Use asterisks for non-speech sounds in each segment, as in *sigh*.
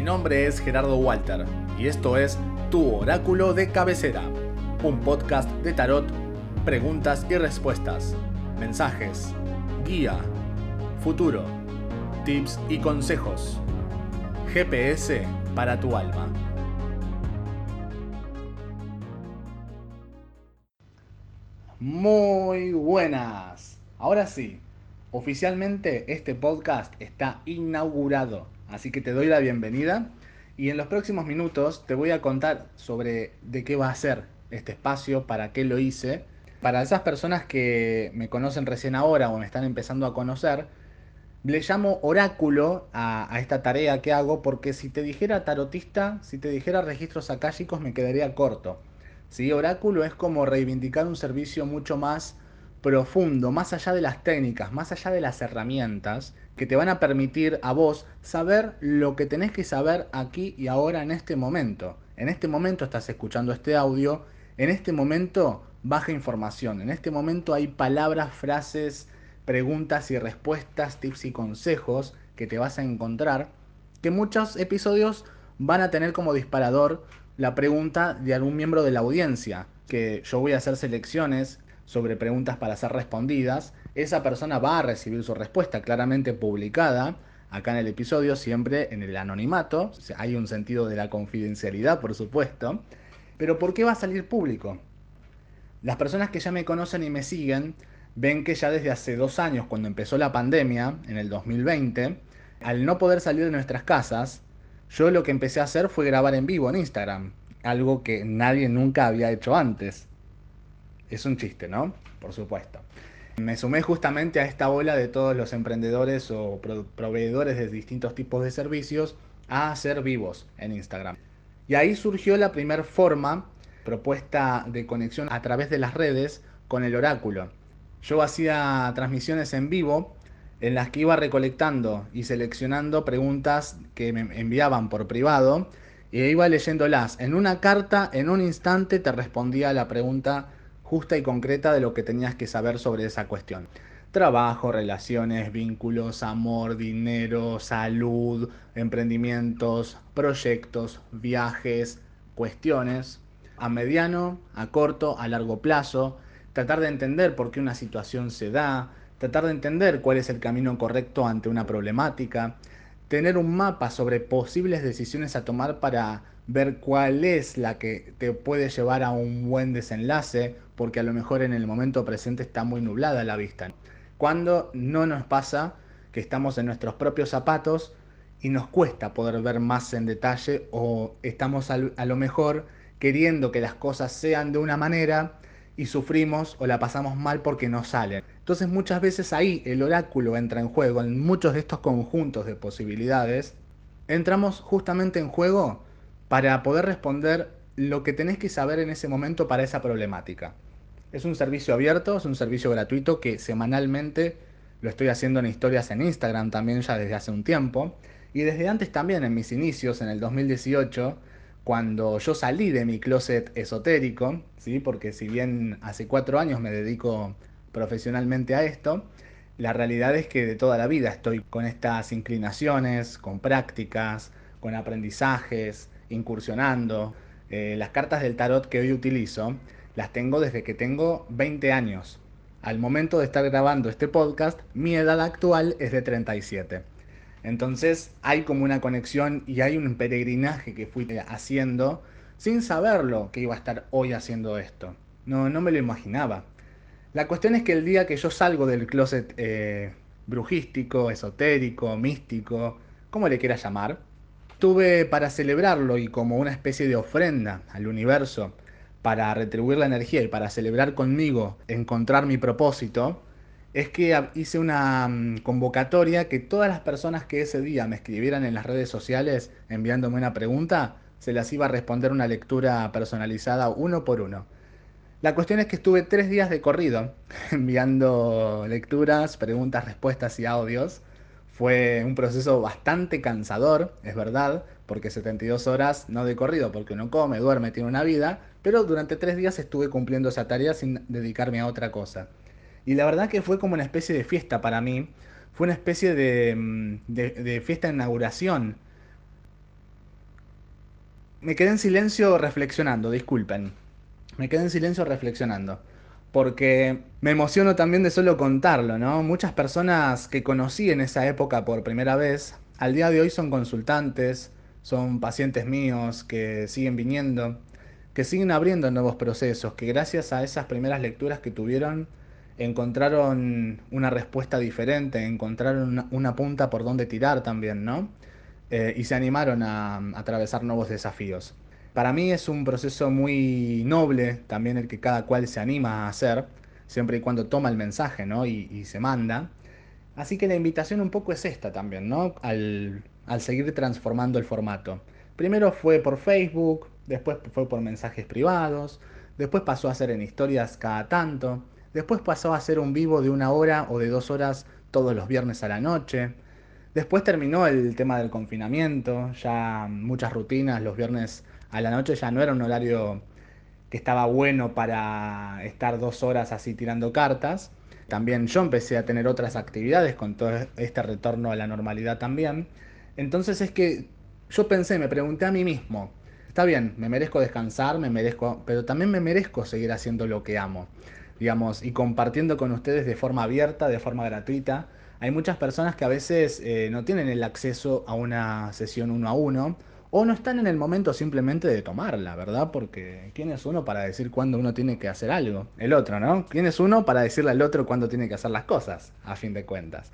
mi nombre es Gerardo Walter y esto es Tu Oráculo de Cabecera, un podcast de tarot, preguntas y respuestas, mensajes, guía, futuro, tips y consejos. GPS para tu alma. Muy buenas. Ahora sí, oficialmente este podcast está inaugurado, así que te doy la bienvenida y en los próximos minutos te voy a contar sobre de qué va a ser este espacio, para qué lo hice. Para esas personas que me conocen recién ahora o me están empezando a conocer, le llamo oráculo a, esta tarea que hago porque si te dijera tarotista, si te dijera registros akáshicos me quedaría corto. ¿sí? Oráculo es como reivindicar un servicio mucho más profundo, más allá de las técnicas, más allá de las herramientas que te van a permitir a vos saber lo que tenés que saber aquí y ahora en este momento. En este momento estás escuchando este audio, en este momento baja información, en este momento hay palabras, frases, preguntas y respuestas, tips y consejos que te vas a encontrar, que muchos episodios van a tener como disparador la pregunta de algún miembro de la audiencia, que yo voy a hacer selecciones sobre preguntas para ser respondidas, esa persona va a recibir su respuesta claramente publicada acá en el episodio, siempre en el anonimato, hay un sentido de la confidencialidad, por supuesto, pero ¿por qué va a salir público? Las personas que ya me conocen y me siguen ven que ya desde hace dos años, cuando empezó la pandemia, en el 2020, al no poder salir de nuestras casas, yo lo que empecé a hacer fue grabar en vivo en Instagram, algo que nadie nunca había hecho antes. Es un chiste, ¿no? Por supuesto. Me sumé justamente a esta ola de todos los emprendedores o proveedores de distintos tipos de servicios a hacer vivos en Instagram. Y ahí surgió la primera forma, propuesta de conexión a través de las redes con el oráculo. Yo hacía transmisiones en vivo en las que iba recolectando y seleccionando preguntas que me enviaban por privado e iba leyéndolas. En una carta, en un instante, te respondía la pregunta justa y concreta de lo que tenías que saber sobre esa cuestión. Trabajo, relaciones, vínculos, amor, dinero, salud, emprendimientos, proyectos, viajes, cuestiones, a mediano, a corto, a largo plazo, tratar de entender por qué una situación se da, tratar de entender cuál es el camino correcto ante una problemática, tener un mapa sobre posibles decisiones a tomar para ver cuál es la que te puede llevar a un buen desenlace, porque a lo mejor en el momento presente está muy nublada la vista. Cuando no nos pasa que estamos en nuestros propios zapatos y nos cuesta poder ver más en detalle o estamos a lo mejor queriendo que las cosas sean de una manera y sufrimos o la pasamos mal porque no salen. Entonces muchas veces ahí el oráculo entra en juego, en muchos de estos conjuntos de posibilidades, entramos justamente en juego para poder responder lo que tenés que saber en ese momento para esa problemática. Es un servicio abierto, es un servicio gratuito que semanalmente lo estoy haciendo en historias en Instagram también ya desde hace un tiempo. Y desde antes también en mis inicios, en el 2018, cuando yo salí de mi closet esotérico, ¿sí? porque si bien hace cuatro años me dedico profesionalmente a esto, la realidad es que de toda la vida estoy con estas inclinaciones, con prácticas, con aprendizajes, incursionando. Eh, las cartas del tarot que hoy utilizo las tengo desde que tengo 20 años. Al momento de estar grabando este podcast, mi edad actual es de 37. Entonces hay como una conexión y hay un peregrinaje que fui haciendo sin saberlo que iba a estar hoy haciendo esto. No, no me lo imaginaba. La cuestión es que el día que yo salgo del closet eh, brujístico, esotérico, místico, como le quieras llamar, tuve para celebrarlo y como una especie de ofrenda al universo, para retribuir la energía y para celebrar conmigo encontrar mi propósito, es que hice una mm, convocatoria que todas las personas que ese día me escribieran en las redes sociales enviándome una pregunta, se las iba a responder una lectura personalizada uno por uno. La cuestión es que estuve tres días de corrido *laughs* enviando lecturas, preguntas, respuestas y audios. Fue un proceso bastante cansador, es verdad, porque 72 horas no de corrido, porque uno come, duerme, tiene una vida, pero durante tres días estuve cumpliendo esa tarea sin dedicarme a otra cosa. Y la verdad que fue como una especie de fiesta para mí, fue una especie de, mm, de, fiesta de inauguración me quedé en silencio reflexionando, disculpen. Me quedé en silencio reflexionando. Porque me emociono también de solo contarlo, ¿no? Muchas personas que conocí en esa época por primera vez, al día de hoy son consultantes, son pacientes míos que siguen viniendo, que siguen abriendo nuevos procesos, que gracias a esas primeras lecturas que tuvieron encontraron una respuesta diferente, encontraron una, punta por donde tirar también, ¿no? Eh, y se animaron a, atravesar nuevos desafíos. Para mí es un proceso muy noble también el que cada cual se anima a hacer, siempre y cuando toma el mensaje ¿no? y, se manda. Así que la invitación un poco es esta también, ¿no? Al, al seguir transformando el formato. Primero fue por Facebook, después fue por mensajes privados, después pasó a ser en historias cada tanto, después pasó a ser un vivo de una hora o de dos horas todos los viernes a la noche. Después terminó el tema del confinamiento, ya muchas rutinas los viernes a la noche ya no era un horario que estaba bueno para estar dos horas así tirando cartas. También yo empecé a tener otras actividades con todo este retorno a la normalidad también. Entonces es que yo pensé, me pregunté a mí mismo, está bien, me merezco descansar, me merezco, pero también me merezco seguir haciendo lo que amo, digamos, y compartiendo con ustedes de forma abierta, de forma gratuita, hay muchas personas que a veces eh, no tienen el acceso a una sesión uno a uno o no están en el momento simplemente de tomarla, ¿verdad? Porque ¿quién es uno para decir cuándo uno tiene que hacer algo? El otro, ¿no? ¿Quién es uno para decirle al otro cuándo tiene que hacer las cosas, a fin de cuentas?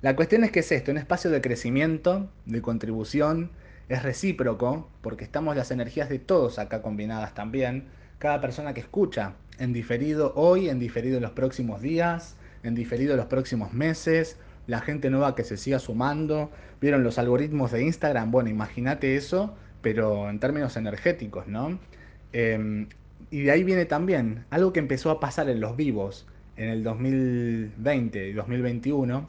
La cuestión es que es esto, un espacio de crecimiento, de contribución, es recíproco, porque estamos las energías de todos acá combinadas también. Cada persona que escucha en diferido hoy, en diferido los próximos días, en diferido los próximos meses, la gente nueva que se siga sumando. ¿Vieron los algoritmos de Instagram? Bueno, imagínate eso, pero en términos energéticos, ¿no? Em, y de ahí viene también algo que empezó a pasar en los vivos en el 2020 y 2021.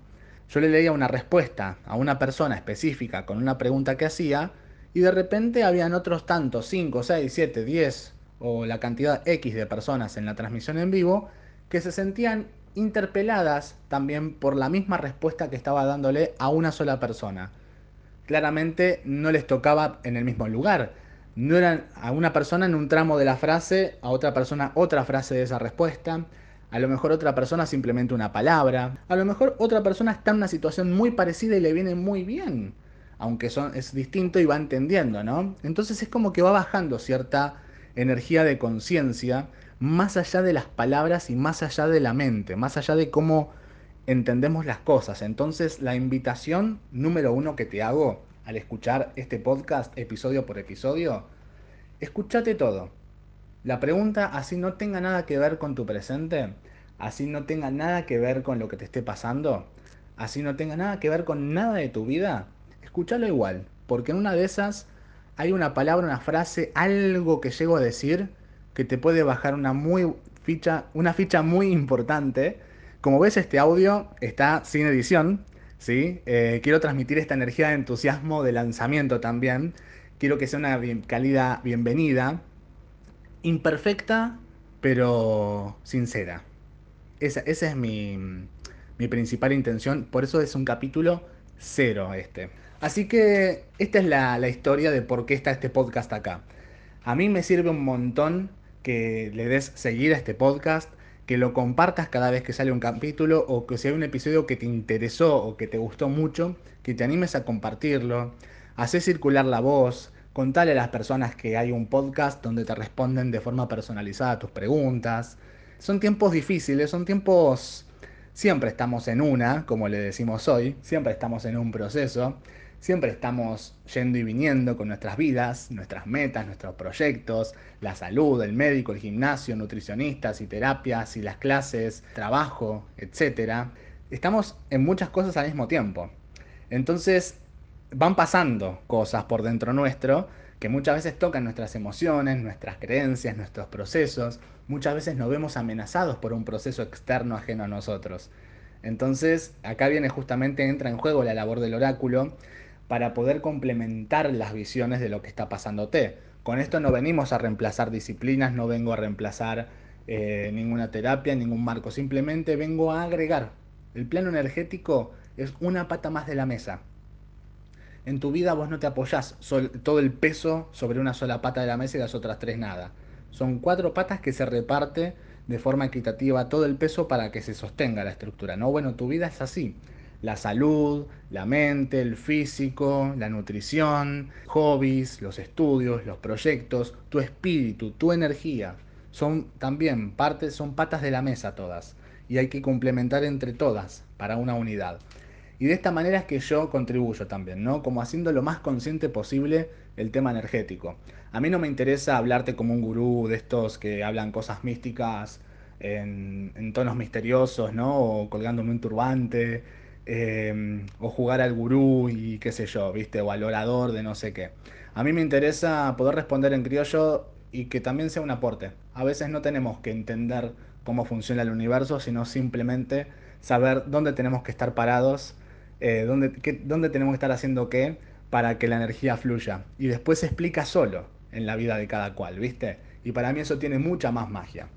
Yo le leía una respuesta a una persona específica con una pregunta que hacía y de repente habían otros tantos, 5, 6, 7, 10 o la cantidad X de personas en la transmisión en vivo que se sentían interpeladas también por la misma respuesta que estaba dándole a una sola persona. Claramente no les tocaba en el mismo lugar. No eran a una persona en un tramo de la frase, a otra persona otra frase de esa respuesta. A lo mejor otra persona simplemente una palabra. A lo mejor otra persona está en una situación muy parecida y le viene muy bien. Aunque son, es distinto y va entendiendo, ¿no? Entonces es como que va bajando cierta energía de conciencia más allá de las palabras y más allá de la mente, más allá de cómo entendemos las cosas. Entonces la invitación número uno que te hago al escuchar este podcast episodio por episodio, escúchate todo. La pregunta, así no tenga nada que ver con tu presente, así no tenga nada que ver con lo que te esté pasando, así no tenga nada que ver con nada de tu vida, escúchalo igual, porque en una de esas hay una palabra, una frase, algo que llego a decir que te puede bajar una, muy ficha, una ficha muy importante. Como ves, este audio está sin edición. ¿sí? Eh, quiero transmitir esta energía de entusiasmo de lanzamiento también. Quiero que sea una calidad bienvenida. Imperfecta, pero sincera. Esa, es mi, mi principal intención. Por eso es un capítulo cero este. Así que esta es la, la, historia de por qué está este podcast acá. A mí me sirve un montón que le des seguir a este podcast, que lo compartas cada vez que sale un capítulo o que si hay un episodio que te interesó o que te gustó mucho, que te animes a compartirlo, hacer circular la voz, contale a las personas que hay un podcast donde te responden de forma personalizada tus preguntas. Son tiempos difíciles, son tiempos... Siempre estamos en una, como le decimos hoy, siempre estamos en un proceso. Siempre estamos yendo y viniendo con nuestras vidas, nuestras metas, nuestros proyectos, la salud, el médico, el gimnasio, nutricionistas y terapias y las clases, trabajo, etc. Estamos en muchas cosas al mismo tiempo. Entonces van pasando cosas por dentro nuestro que muchas veces tocan nuestras emociones, nuestras creencias, nuestros procesos. Muchas veces nos vemos amenazados por un proceso externo ajeno a nosotros. Entonces, acá viene justamente, entra en juego la labor del oráculo para poder complementar las visiones de lo que está pasándote. Con esto no venimos a reemplazar disciplinas, no vengo a reemplazar eh, ninguna terapia, ningún marco, simplemente vengo a agregar. El plano energético es una pata más de la mesa. en tu vida vos no te apoyás todo el peso sobre una sola pata de la mesa y las otras tres nada. Son cuatro patas que se reparte de forma equitativa todo el peso para que se sostenga la estructura. No, bueno, tu vida es así. La salud, la mente, el físico, la nutrición, hobbies, los estudios, los proyectos, tu espíritu, tu energía. Son también partes, son patas de la mesa todas. Y hay que complementar entre todas para una unidad. Y de esta manera es que yo contribuyo también, ¿no? Como haciendo lo más consciente posible el tema energético. A mí no me interesa hablarte como un gurú de estos que hablan cosas místicas en, tonos misteriosos, ¿no? O colgándome un turbante, em, o jugar al gurú y qué sé yo, ¿viste? O al orador de no sé qué. A mí me interesa poder responder en criollo y que también sea un aporte. A veces no tenemos que entender cómo funciona el universo, sino simplemente saber dónde tenemos que estar parados eh, dónde, tenemos que estar haciendo qué para que la energía fluya. Y después se explica solo en la vida de cada cual, ¿viste? Y para mí eso tiene mucha más magia.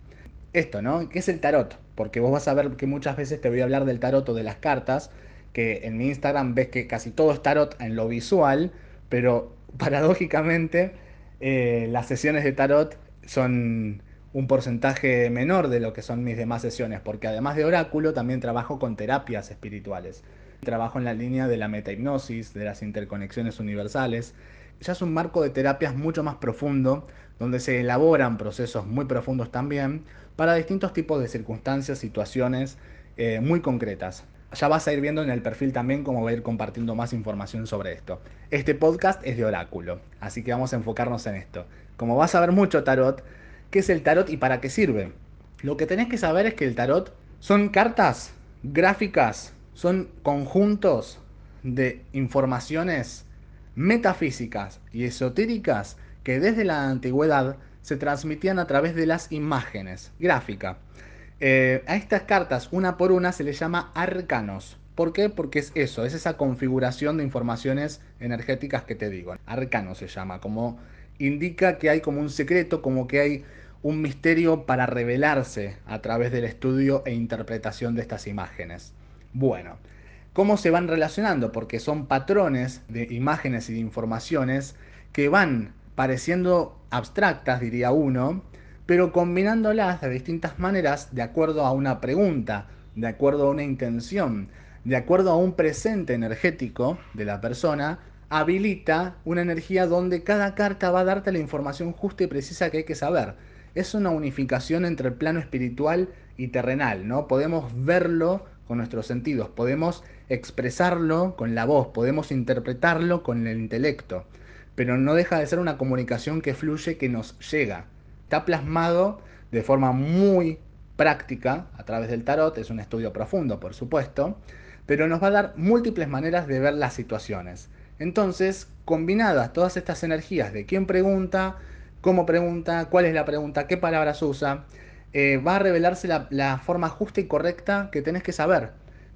Esto, ¿no? ¿Qué es el tarot? Porque vos vas a ver que muchas veces te voy a hablar del tarot o de las cartas, que en mi Instagram ves que casi todo es tarot en lo visual, pero *laughs* paradójicamente eh, las sesiones de tarot son un porcentaje menor de lo que son mis demás sesiones, porque además de oráculo también trabajo con terapias espirituales. Trabajo en la línea de la metahipnosis, de las interconexiones universales. Ya es un marco de terapias mucho más profundo, donde se elaboran procesos muy profundos también para distintos tipos de circunstancias, situaciones eh, muy concretas. Ya vas a ir viendo en el perfil también cómo voy a ir compartiendo más información sobre esto. Este podcast es de oráculo, así que vamos a enfocarnos en esto. Como vas a ver mucho tarot, ¿qué es el tarot y para qué sirve? Lo que tenés que saber es que el tarot son cartas gráficas son conjuntos de informaciones metafísicas y esotéricas que desde la antigüedad se transmitían a través de las imágenes, gráfica. Eh, a estas cartas, una por una, se les llama arcanos. ¿Por qué? Porque es eso, es esa configuración de informaciones energéticas que te digo. Arcano se llama, como indica que hay como un secreto, como que hay un misterio para revelarse a través del estudio e interpretación de estas imágenes. Bueno, ¿cómo se van relacionando? Porque son patrones de imágenes y de informaciones que van pareciendo abstractas, diría uno, pero combinándolas de distintas maneras de acuerdo a una pregunta, de acuerdo a una intención, de acuerdo a un presente energético de la persona, habilita una energía donde cada carta va a darte la información justa y precisa que hay que saber. Es una unificación entre el plano espiritual y terrenal, ¿no? Podemos verlo con nuestros sentidos, podemos expresarlo con la voz, podemos interpretarlo con el intelecto, pero no deja de ser una comunicación que fluye, que nos llega. Está plasmado de forma muy práctica a través del tarot, es un estudio profundo, por supuesto, pero nos va a dar múltiples maneras de ver las situaciones. Entonces, combinadas todas estas energías de quién pregunta, cómo pregunta, cuál es la pregunta, qué palabras usa, eh, va a revelarse la, forma justa y correcta que tenés que saber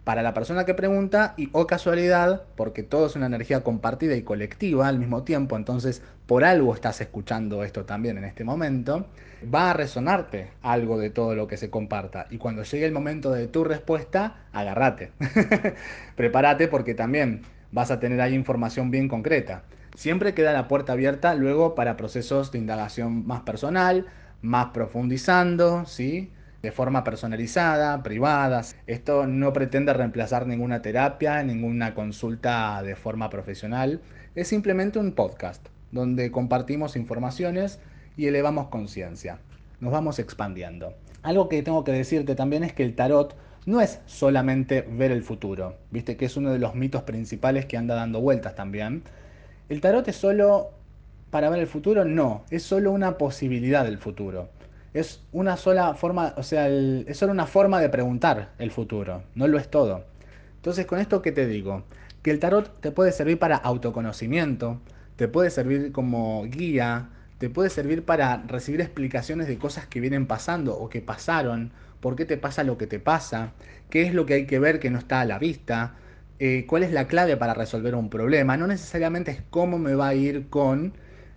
para la persona que pregunta y o oh casualidad, porque todo es una energía compartida y colectiva al mismo tiempo, entonces por algo estás escuchando esto también en este momento, va a resonarte algo de todo lo que se comparta y cuando llegue el momento de tu respuesta, agárrate. *laughs* Prepárate porque también vas a tener ahí información bien concreta. Siempre queda la puerta abierta luego para procesos de indagación más personal, más profundizando, ¿sí? De forma personalizada, privada. Esto no pretende reemplazar ninguna terapia, ninguna consulta de forma profesional. Es simplemente un podcast donde compartimos informaciones y elevamos conciencia. Nos vamos expandiendo. Algo que tengo que decirte también es que el tarot no es solamente ver el futuro, viste que es uno de los mitos principales que anda dando vueltas también. El tarot es solo para ver el futuro? No, es solo una posibilidad del futuro. Es una sola forma, o sea, es solo una forma de preguntar el futuro, no lo es todo. Entonces, con esto, ¿qué te digo? Que el tarot te puede servir para autoconocimiento, te puede servir como guía, te puede servir para recibir explicaciones de cosas que vienen pasando o que pasaron, por qué te pasa lo que te pasa, qué es lo que hay que ver que no está a la vista, eh, cuál es la clave para resolver un problema. No necesariamente es cómo me va a ir con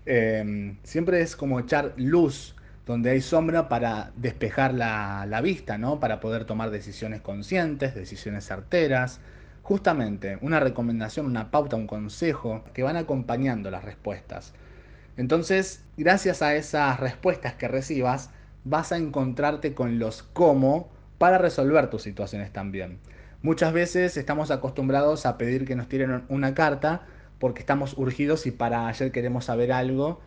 Em, siempre es como echar luz donde hay sombra para despejar la, vista, ¿no? Para poder tomar decisiones conscientes, decisiones certeras, justamente una recomendación, una pauta, un consejo que van acompañando las respuestas. Entonces, gracias a esas respuestas que recibas, vas a encontrarte con los cómo para resolver tus situaciones también. Muchas veces estamos acostumbrados a pedir que nos tiren una carta porque estamos urgidos y para ayer queremos saber algo.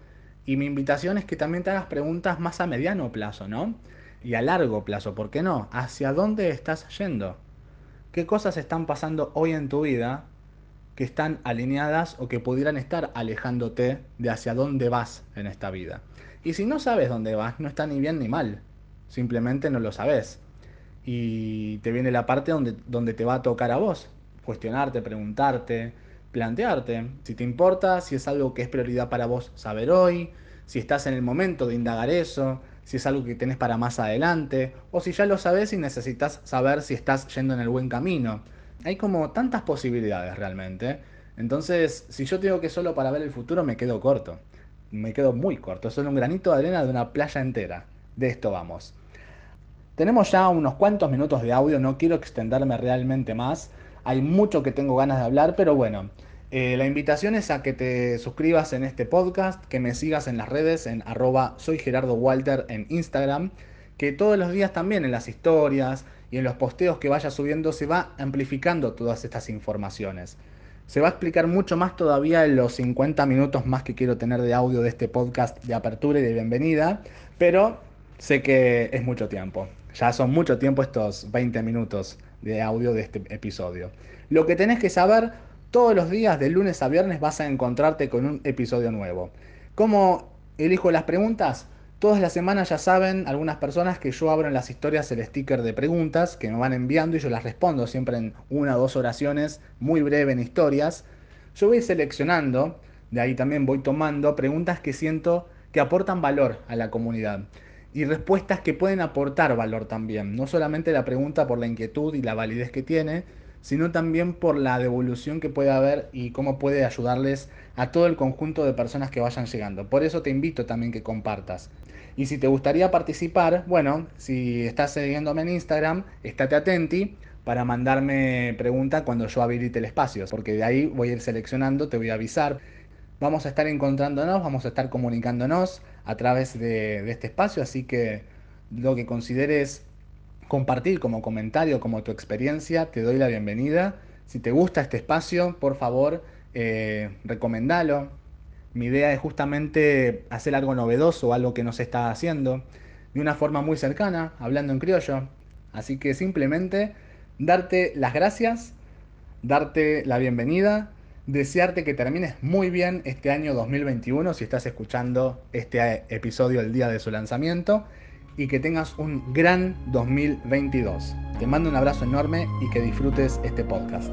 Y mi invitación es que también te hagas preguntas más a mediano plazo, ¿no? Y a largo plazo, ¿por qué no? ¿Hacia dónde estás yendo? ¿Qué cosas están pasando hoy en tu vida que están alineadas o que pudieran estar alejándote de hacia dónde vas en esta vida. Y si no sabes dónde vas, no está ni bien ni mal, simplemente no lo sabes. Y te viene la parte donde, donde te va a tocar a vos, cuestionarte, preguntarte, plantearte si te importa, si es algo que es prioridad para vos saber hoy, si estás en el momento de indagar eso, si es algo que tenés para más adelante, o si ya lo sabes y necesitas saber si estás yendo en el buen camino hay como tantas posibilidades realmente. Entonces, si yo tengo que solo para ver el futuro, me quedo corto. Me quedo muy corto. Solo un granito de arena de una playa entera. De esto vamos. Tenemos ya unos cuantos minutos de audio, no quiero extenderme realmente más. Hay mucho que tengo ganas de hablar, pero bueno, eh, la invitación es a que te suscribas en este podcast, que me sigas en las redes en arroba soy Gerardo Walter en Instagram, que todos los días también en las historias, y en los posteos que vaya subiendo se va amplificando todas estas informaciones. Se va a explicar mucho más todavía en los 50 minutos más que quiero tener de audio de este podcast de apertura y de bienvenida, pero sé que es mucho tiempo. Ya son mucho tiempo estos 20 minutos de audio de este episodio. Lo que tenés que saber, todos los días de lunes a viernes vas a encontrarte con un episodio nuevo. ¿Cómo elijo las preguntas? Todas las semanas ya saben algunas personas que yo abro en las historias el sticker de preguntas que me van enviando y yo las respondo siempre en una o dos oraciones, muy breve en historias. Yo voy seleccionando, de ahí también voy tomando preguntas que siento que aportan valor a la comunidad y respuestas que pueden aportar valor también. No solamente la pregunta por la inquietud y la validez que tiene, sino también por la devolución que puede haber y cómo puede ayudarles a todo el conjunto de personas que vayan llegando. Por eso te invito también que compartas. Y si te gustaría participar, bueno, si estás siguiéndome en Instagram, estate atenti para mandarme pregunta cuando yo habilite el espacio, porque de ahí voy a ir seleccionando, te voy a avisar. Vamos a estar encontrándonos, vamos a estar comunicándonos a través de, este espacio, así que lo que consideres compartir como comentario, como tu experiencia, te doy la bienvenida. Si te gusta este espacio, por favor, eh, recomendalo, mi idea es justamente hacer algo novedoso, algo que no se está haciendo, de una forma muy cercana, hablando en criollo. Así que simplemente darte las gracias, darte la bienvenida, desearte que termines muy bien este año 2021 si estás escuchando este episodio el día de su lanzamiento y que tengas un gran 2022. Te mando un abrazo enorme y que disfrutes este podcast.